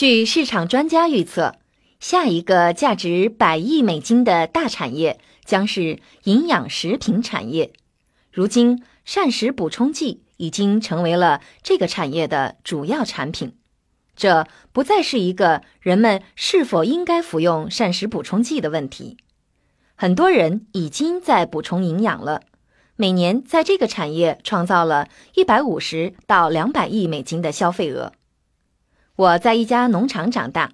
据市场专家预测，下一个价值百亿美金的大产业将是营养食品产业。如今，膳食补充剂已经成为了这个产业的主要产品。这不再是一个人们是否应该服用膳食补充剂的问题。很多人已经在补充营养了，每年在这个产业创造了一百五十到两百亿美金的消费额。我在一家农场长大，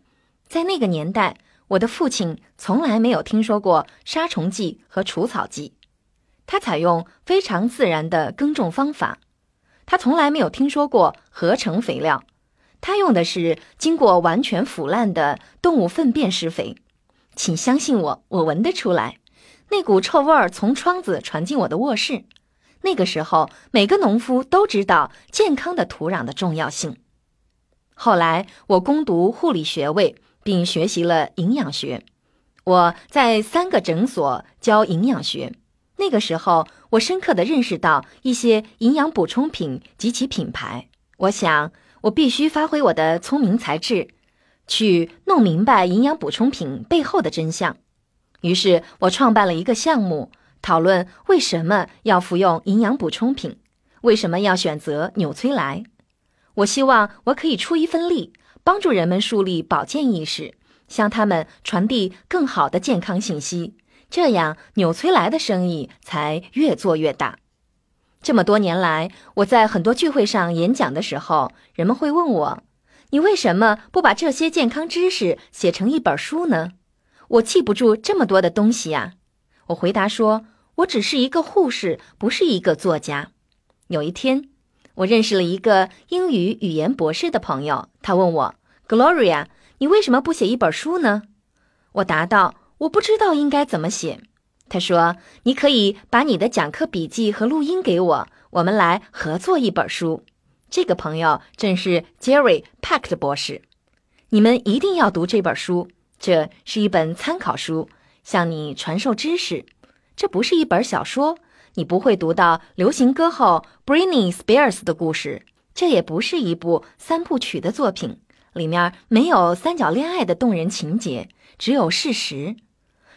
在那个年代，我的父亲从来没有听说过杀虫剂和除草剂，他采用非常自然的耕种方法，他从来没有听说过合成肥料，他用的是经过完全腐烂的动物粪便施肥。请相信我，我闻得出来，那股臭味儿从窗子传进我的卧室。那个时候，每个农夫都知道健康的土壤的重要性。后来，我攻读护理学位，并学习了营养学。我在三个诊所教营养学。那个时候，我深刻的认识到一些营养补充品及其品牌。我想，我必须发挥我的聪明才智。去弄明白营养补充品背后的真相，于是我创办了一个项目，讨论为什么要服用营养补充品，为什么要选择纽崔莱。我希望我可以出一份力，帮助人们树立保健意识，向他们传递更好的健康信息，这样纽崔莱的生意才越做越大。这么多年来，我在很多聚会上演讲的时候，人们会问我。你为什么不把这些健康知识写成一本书呢？我记不住这么多的东西呀。我回答说：“我只是一个护士，不是一个作家。”有一天，我认识了一个英语语言博士的朋友，他问我：“Gloria，你为什么不写一本书呢？”我答道：“我不知道应该怎么写。”他说：“你可以把你的讲课笔记和录音给我，我们来合作一本书。”这个朋友正是 Jerry Pack 的博士，你们一定要读这本书。这是一本参考书，向你传授知识。这不是一本小说，你不会读到流行歌后 Britney Spears 的故事。这也不是一部三部曲的作品，里面没有三角恋爱的动人情节，只有事实。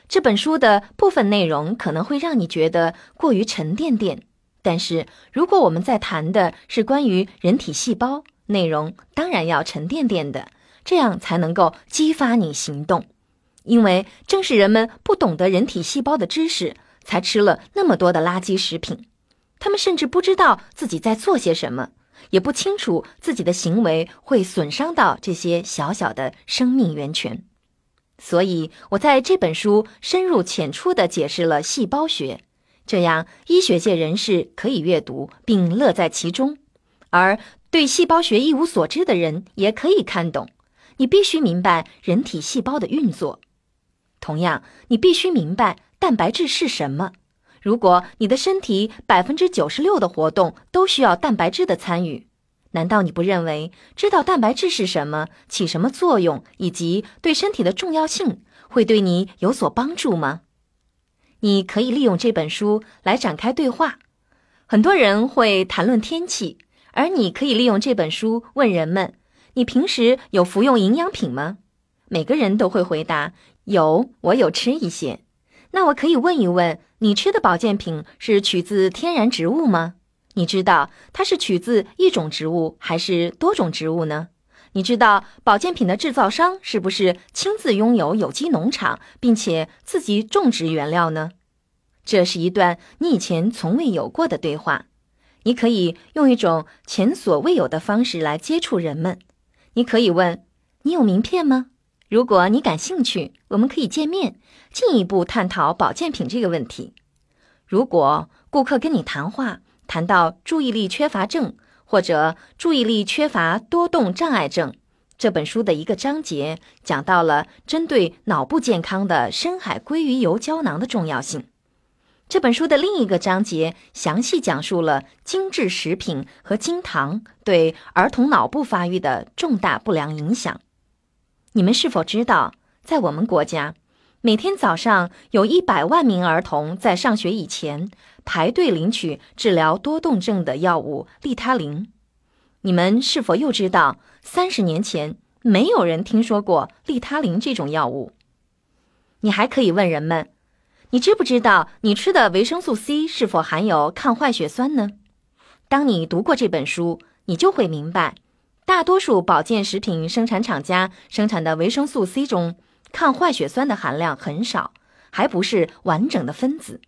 这本书的部分内容可能会让你觉得过于沉甸甸。但是，如果我们在谈的是关于人体细胞，内容当然要沉甸甸的，这样才能够激发你行动。因为正是人们不懂得人体细胞的知识，才吃了那么多的垃圾食品。他们甚至不知道自己在做些什么，也不清楚自己的行为会损伤到这些小小的生命源泉。所以，我在这本书深入浅出地解释了细胞学。这样，医学界人士可以阅读并乐在其中，而对细胞学一无所知的人也可以看懂。你必须明白人体细胞的运作，同样，你必须明白蛋白质是什么。如果你的身体百分之九十六的活动都需要蛋白质的参与，难道你不认为知道蛋白质是什么、起什么作用以及对身体的重要性会对你有所帮助吗？你可以利用这本书来展开对话。很多人会谈论天气，而你可以利用这本书问人们：“你平时有服用营养品吗？”每个人都会回答：“有，我有吃一些。”那我可以问一问：你吃的保健品是取自天然植物吗？你知道它是取自一种植物还是多种植物呢？你知道保健品的制造商是不是亲自拥有有机农场，并且自己种植原料呢？这是一段你以前从未有过的对话。你可以用一种前所未有的方式来接触人们。你可以问：“你有名片吗？”如果你感兴趣，我们可以见面，进一步探讨保健品这个问题。如果顾客跟你谈话，谈到注意力缺乏症。或者注意力缺乏多动障碍症，这本书的一个章节讲到了针对脑部健康的深海鲑鱼油胶囊的重要性。这本书的另一个章节详细讲述了精致食品和精糖对儿童脑部发育的重大不良影响。你们是否知道，在我们国家，每天早上有一百万名儿童在上学以前。排队领取治疗多动症的药物利他林。你们是否又知道，三十年前没有人听说过利他林这种药物。你还可以问人们：你知不知道你吃的维生素 C 是否含有抗坏血酸呢？当你读过这本书，你就会明白，大多数保健食品生产厂家生产的维生素 C 中，抗坏血酸的含量很少，还不是完整的分子。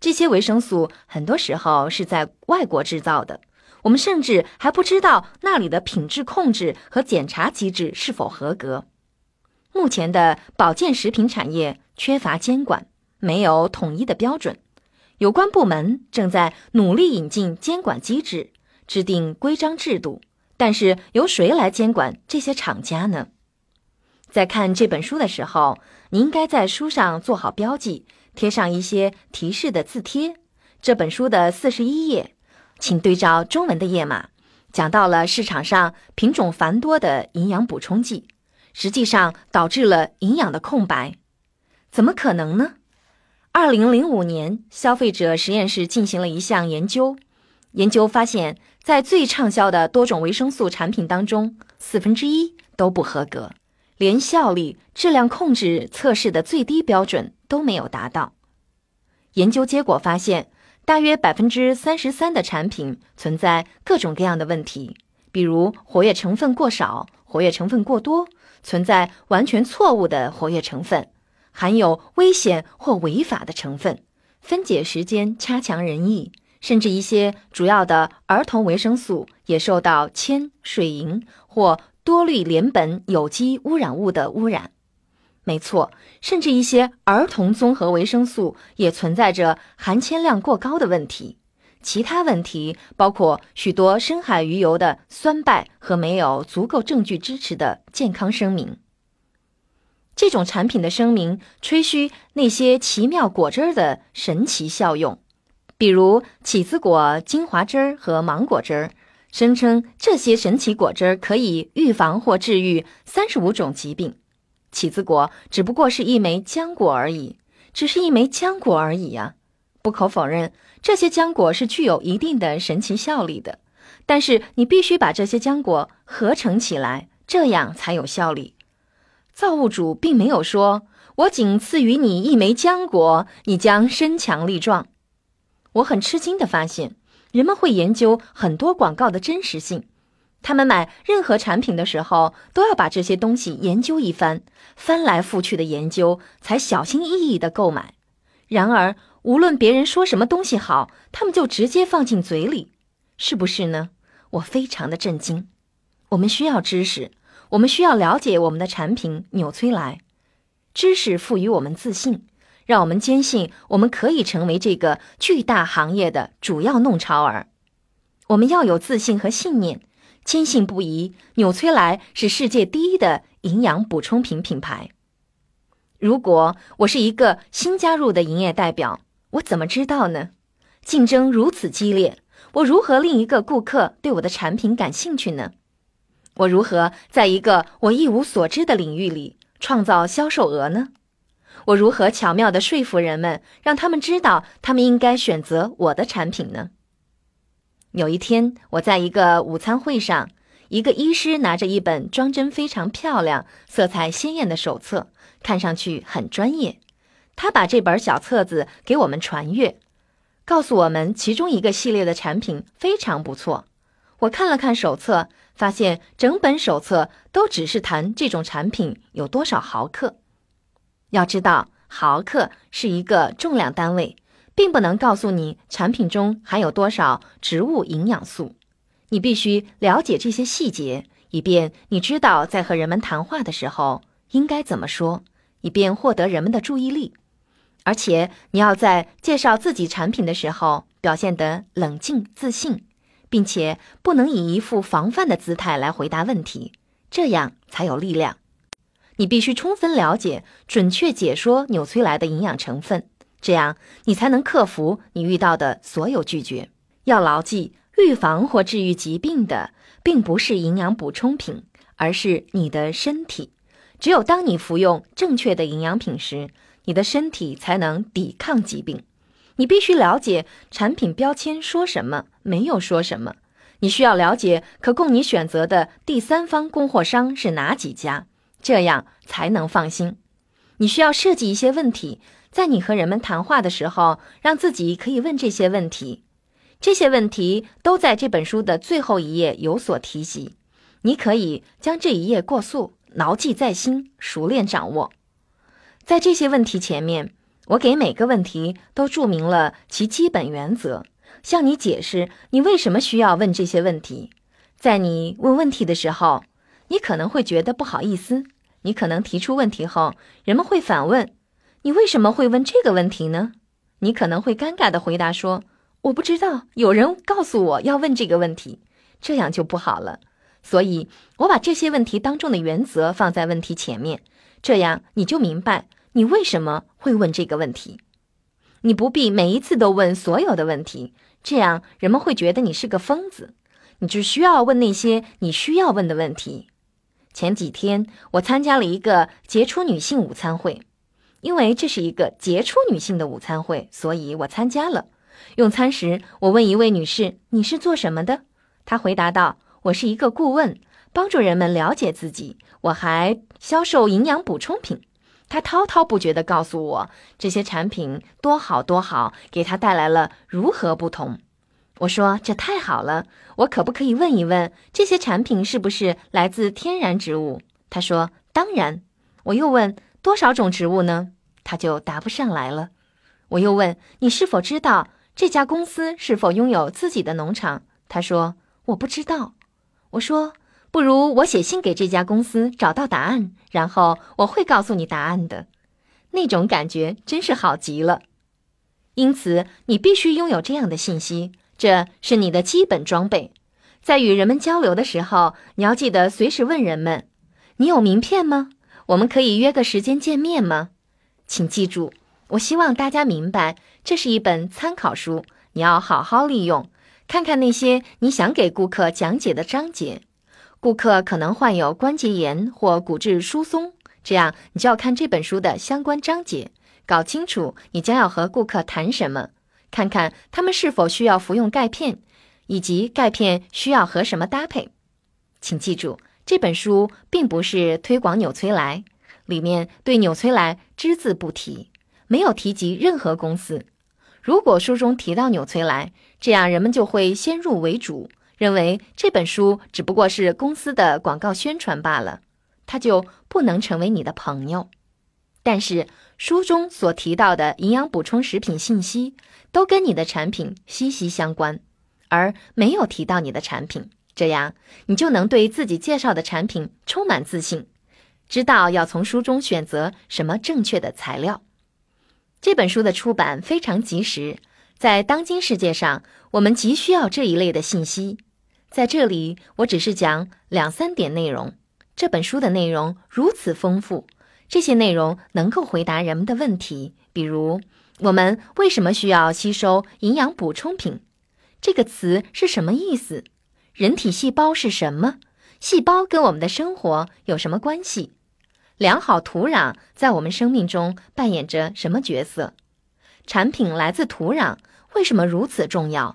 这些维生素很多时候是在外国制造的，我们甚至还不知道那里的品质控制和检查机制是否合格。目前的保健食品产业缺乏监管，没有统一的标准，有关部门正在努力引进监管机制，制定规章制度。但是由谁来监管这些厂家呢？在看这本书的时候，你应该在书上做好标记。贴上一些提示的字贴。这本书的四十一页，请对照中文的页码，讲到了市场上品种繁多的营养补充剂，实际上导致了营养的空白。怎么可能呢？二零零五年，消费者实验室进行了一项研究，研究发现，在最畅销的多种维生素产品当中，四分之一都不合格，连效力、质量控制测试的最低标准。都没有达到。研究结果发现，大约百分之三十三的产品存在各种各样的问题，比如活跃成分过少、活跃成分过多，存在完全错误的活跃成分，含有危险或违法的成分，分解时间差强人意，甚至一些主要的儿童维生素也受到铅、水银或多氯联苯有机污染物的污染。没错，甚至一些儿童综合维生素也存在着含铅量过高的问题。其他问题包括许多深海鱼油的酸败和没有足够证据支持的健康声明。这种产品的声明吹嘘那些奇妙果汁儿的神奇效用，比如起子果精华汁儿和芒果汁儿，声称这些神奇果汁儿可以预防或治愈三十五种疾病。起子果只不过是一枚浆果而已，只是一枚浆果而已呀。不可否认，这些浆果是具有一定的神奇效力的。但是你必须把这些浆果合成起来，这样才有效力。造物主并没有说：“我仅赐予你一枚浆果，你将身强力壮。”我很吃惊的发现，人们会研究很多广告的真实性。他们买任何产品的时候，都要把这些东西研究一番，翻来覆去的研究，才小心翼翼地购买。然而，无论别人说什么东西好，他们就直接放进嘴里，是不是呢？我非常的震惊。我们需要知识，我们需要了解我们的产品纽崔莱。知识赋予我们自信，让我们坚信我们可以成为这个巨大行业的主要弄潮儿。我们要有自信和信念。坚信不疑，纽崔莱是世界第一的营养补充品品牌。如果我是一个新加入的营业代表，我怎么知道呢？竞争如此激烈，我如何令一个顾客对我的产品感兴趣呢？我如何在一个我一无所知的领域里创造销售额呢？我如何巧妙地说服人们，让他们知道他们应该选择我的产品呢？有一天，我在一个午餐会上，一个医师拿着一本装帧非常漂亮、色彩鲜艳的手册，看上去很专业。他把这本小册子给我们传阅，告诉我们其中一个系列的产品非常不错。我看了看手册，发现整本手册都只是谈这种产品有多少毫克。要知道，毫克是一个重量单位。并不能告诉你产品中含有多少植物营养素，你必须了解这些细节，以便你知道在和人们谈话的时候应该怎么说，以便获得人们的注意力。而且你要在介绍自己产品的时候表现得冷静自信，并且不能以一副防范的姿态来回答问题，这样才有力量。你必须充分了解、准确解说纽崔莱的营养成分。这样，你才能克服你遇到的所有拒绝。要牢记，预防或治愈疾病的并不是营养补充品，而是你的身体。只有当你服用正确的营养品时，你的身体才能抵抗疾病。你必须了解产品标签说什么，没有说什么。你需要了解可供你选择的第三方供货商是哪几家，这样才能放心。你需要设计一些问题，在你和人们谈话的时候，让自己可以问这些问题。这些问题都在这本书的最后一页有所提及。你可以将这一页过速，牢记在心，熟练掌握。在这些问题前面，我给每个问题都注明了其基本原则，向你解释你为什么需要问这些问题。在你问问题的时候，你可能会觉得不好意思。你可能提出问题后，人们会反问：“你为什么会问这个问题呢？”你可能会尴尬地回答说：“我不知道，有人告诉我要问这个问题。”这样就不好了。所以，我把这些问题当中的原则放在问题前面，这样你就明白你为什么会问这个问题。你不必每一次都问所有的问题，这样人们会觉得你是个疯子。你只需要问那些你需要问的问题。前几天，我参加了一个杰出女性午餐会，因为这是一个杰出女性的午餐会，所以我参加了。用餐时，我问一位女士：“你是做什么的？”她回答道：“我是一个顾问，帮助人们了解自己。我还销售营养补充品。”她滔滔不绝地告诉我这些产品多好多好，给她带来了如何不同。我说这太好了，我可不可以问一问这些产品是不是来自天然植物？他说当然。我又问多少种植物呢？他就答不上来了。我又问你是否知道这家公司是否拥有自己的农场？他说我不知道。我说不如我写信给这家公司找到答案，然后我会告诉你答案的。那种感觉真是好极了。因此你必须拥有这样的信息。这是你的基本装备，在与人们交流的时候，你要记得随时问人们：“你有名片吗？我们可以约个时间见面吗？”请记住，我希望大家明白，这是一本参考书，你要好好利用，看看那些你想给顾客讲解的章节。顾客可能患有关节炎或骨质疏松，这样你就要看这本书的相关章节，搞清楚你将要和顾客谈什么。看看他们是否需要服用钙片，以及钙片需要和什么搭配。请记住，这本书并不是推广纽崔莱，里面对纽崔莱只字不提，没有提及任何公司。如果书中提到纽崔莱，这样人们就会先入为主，认为这本书只不过是公司的广告宣传罢了，它就不能成为你的朋友。但是书中所提到的营养补充食品信息，都跟你的产品息息相关，而没有提到你的产品，这样你就能对自己介绍的产品充满自信，知道要从书中选择什么正确的材料。这本书的出版非常及时，在当今世界上，我们急需要这一类的信息。在这里，我只是讲两三点内容。这本书的内容如此丰富。这些内容能够回答人们的问题，比如我们为什么需要吸收营养补充品？这个词是什么意思？人体细胞是什么？细胞跟我们的生活有什么关系？良好土壤在我们生命中扮演着什么角色？产品来自土壤，为什么如此重要？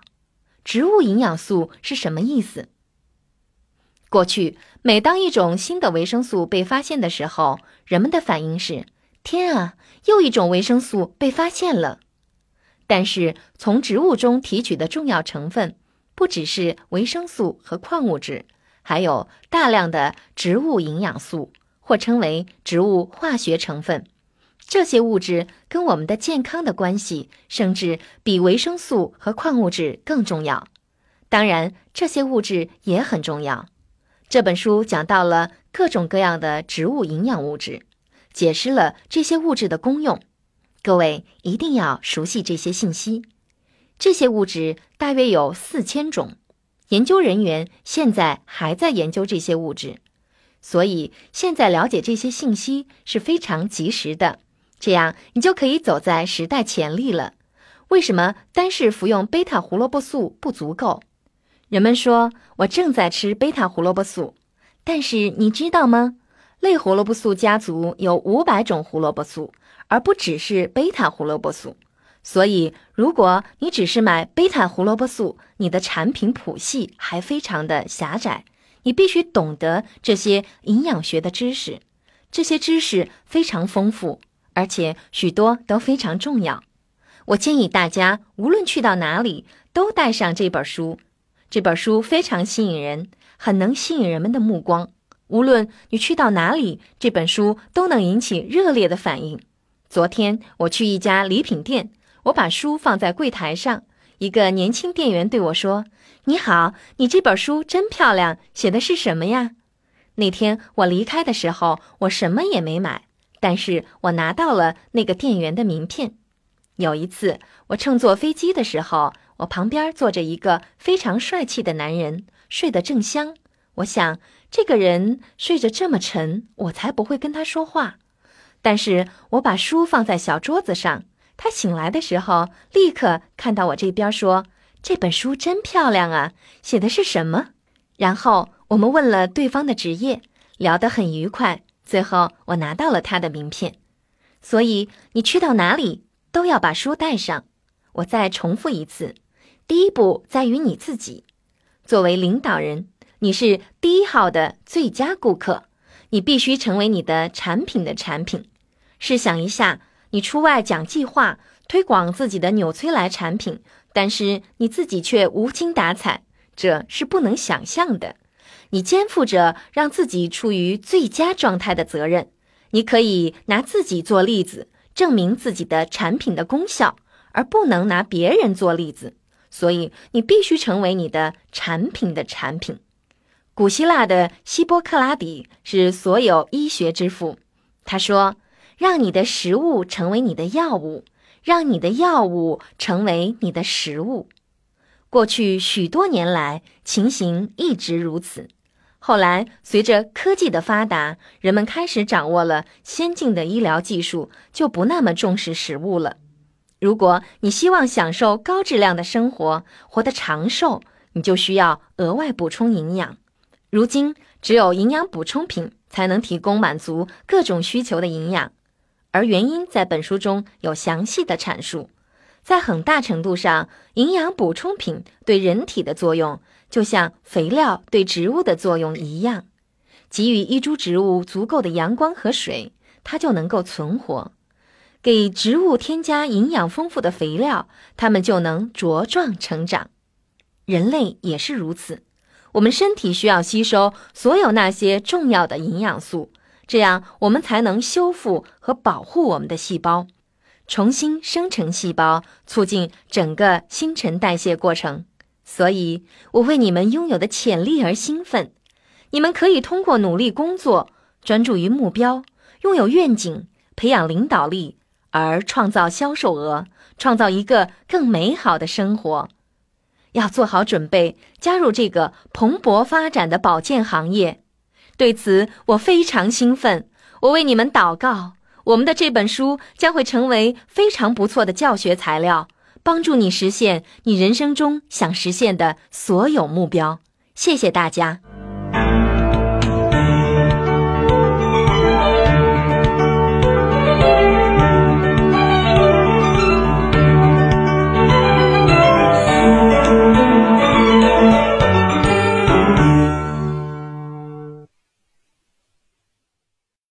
植物营养素是什么意思？过去，每当一种新的维生素被发现的时候，人们的反应是：“天啊，又一种维生素被发现了！”但是，从植物中提取的重要成分不只是维生素和矿物质，还有大量的植物营养素，或称为植物化学成分。这些物质跟我们的健康的关系，甚至比维生素和矿物质更重要。当然，这些物质也很重要。这本书讲到了各种各样的植物营养物质，解释了这些物质的功用。各位一定要熟悉这些信息。这些物质大约有四千种，研究人员现在还在研究这些物质，所以现在了解这些信息是非常及时的。这样你就可以走在时代前列了。为什么单是服用贝塔胡萝卜素不足够？人们说我正在吃贝塔胡萝卜素，但是你知道吗？类胡萝卜素家族有五百种胡萝卜素，而不只是贝塔胡萝卜素。所以，如果你只是买贝塔胡萝卜素，你的产品谱系还非常的狭窄。你必须懂得这些营养学的知识，这些知识非常丰富，而且许多都非常重要。我建议大家，无论去到哪里，都带上这本书。这本书非常吸引人，很能吸引人们的目光。无论你去到哪里，这本书都能引起热烈的反应。昨天我去一家礼品店，我把书放在柜台上，一个年轻店员对我说：“你好，你这本书真漂亮，写的是什么呀？”那天我离开的时候，我什么也没买，但是我拿到了那个店员的名片。有一次，我乘坐飞机的时候，我旁边坐着一个非常帅气的男人，睡得正香。我想，这个人睡着这么沉，我才不会跟他说话。但是我把书放在小桌子上，他醒来的时候，立刻看到我这边，说：“这本书真漂亮啊，写的是什么？”然后我们问了对方的职业，聊得很愉快。最后，我拿到了他的名片。所以，你去到哪里？都要把书带上。我再重复一次：第一步在于你自己。作为领导人，你是第一号的最佳顾客，你必须成为你的产品的产品。试想一下，你出外讲计划，推广自己的纽崔莱产品，但是你自己却无精打采，这是不能想象的。你肩负着让自己处于最佳状态的责任。你可以拿自己做例子。证明自己的产品的功效，而不能拿别人做例子。所以你必须成为你的产品的产品。古希腊的希波克拉底是所有医学之父。他说：“让你的食物成为你的药物，让你的药物成为你的食物。”过去许多年来，情形一直如此。后来，随着科技的发达，人们开始掌握了先进的医疗技术，就不那么重视食物了。如果你希望享受高质量的生活，活得长寿，你就需要额外补充营养。如今，只有营养补充品才能提供满足各种需求的营养，而原因在本书中有详细的阐述。在很大程度上，营养补充品对人体的作用。就像肥料对植物的作用一样，给予一株植物足够的阳光和水，它就能够存活；给植物添加营养丰富的肥料，它们就能茁壮成长。人类也是如此，我们身体需要吸收所有那些重要的营养素，这样我们才能修复和保护我们的细胞，重新生成细胞，促进整个新陈代谢过程。所以，我为你们拥有的潜力而兴奋。你们可以通过努力工作、专注于目标、拥有愿景、培养领导力，而创造销售额，创造一个更美好的生活。要做好准备，加入这个蓬勃发展的保健行业。对此，我非常兴奋。我为你们祷告，我们的这本书将会成为非常不错的教学材料。帮助你实现你人生中想实现的所有目标。谢谢大家。